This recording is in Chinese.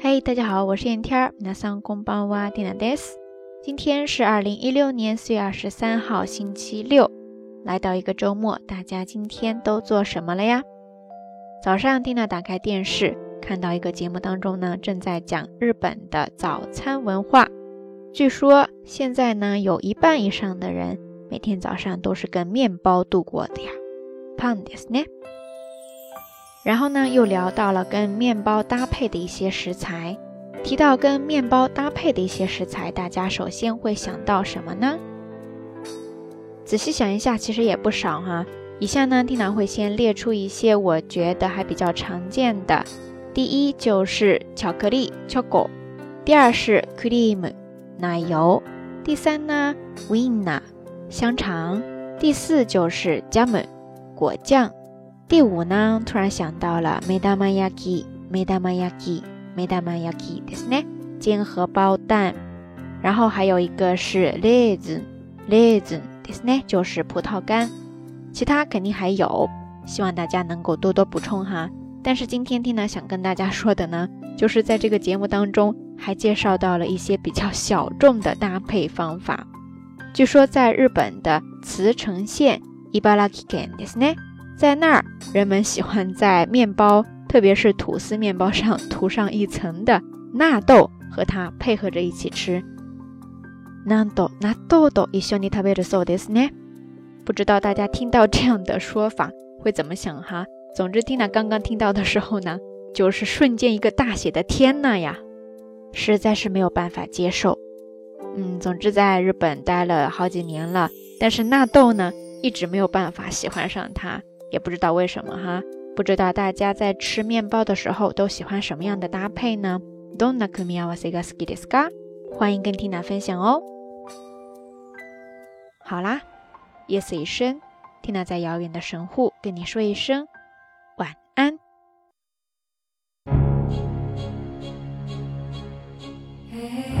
嘿，大家好，我是燕天儿。那桑公邦哇蒂娜德斯。今天是二零一六年四月二十三号，星期六，来到一个周末，大家今天都做什么了呀？早上，蒂娜打开电视，看到一个节目当中呢，正在讲日本的早餐文化。据说现在呢，有一半以上的人每天早上都是跟面包度过的呀。パンですね。 然后呢，又聊到了跟面包搭配的一些食材。提到跟面包搭配的一些食材，大家首先会想到什么呢？仔细想一下，其实也不少哈。以下呢，蒂娜会先列出一些我觉得还比较常见的。第一就是巧克力 （choco），第二是 cream（ 奶油），第三呢 winner（ 香肠），第四就是 jam（ 果酱）。第五呢，突然想到了 medamayaki，medamayaki，medamayaki，ですね，煎荷包蛋。然后还有一个是 raisin，raisin，ですね，就是葡萄干。其他肯定还有，希望大家能够多多补充哈。但是今天听呢，想跟大家说的呢，就是在这个节目当中还介绍到了一些比较小众的搭配方法。据说在日本的茨城县，ibaraki ken，ですね。 在那儿，人们喜欢在面包，特别是吐司面包上涂上一层的纳豆，和它配合着一起吃。纳豆纳豆豆一緒に食べるそうですね。不知道大家听到这样的说法会怎么想哈？总之，蒂娜刚刚听到的时候呢，就是瞬间一个大写的天呐呀，实在是没有办法接受。嗯，总之在日本待了好几年了，但是纳豆呢，一直没有办法喜欢上它。 也不知道为什么哈，不知道大家在吃面包的时候都喜欢什么样的搭配呢？欢迎跟缇娜分享哦。好啦，夜色已深，缇娜在遥远的神户跟你说一声晚安。Hey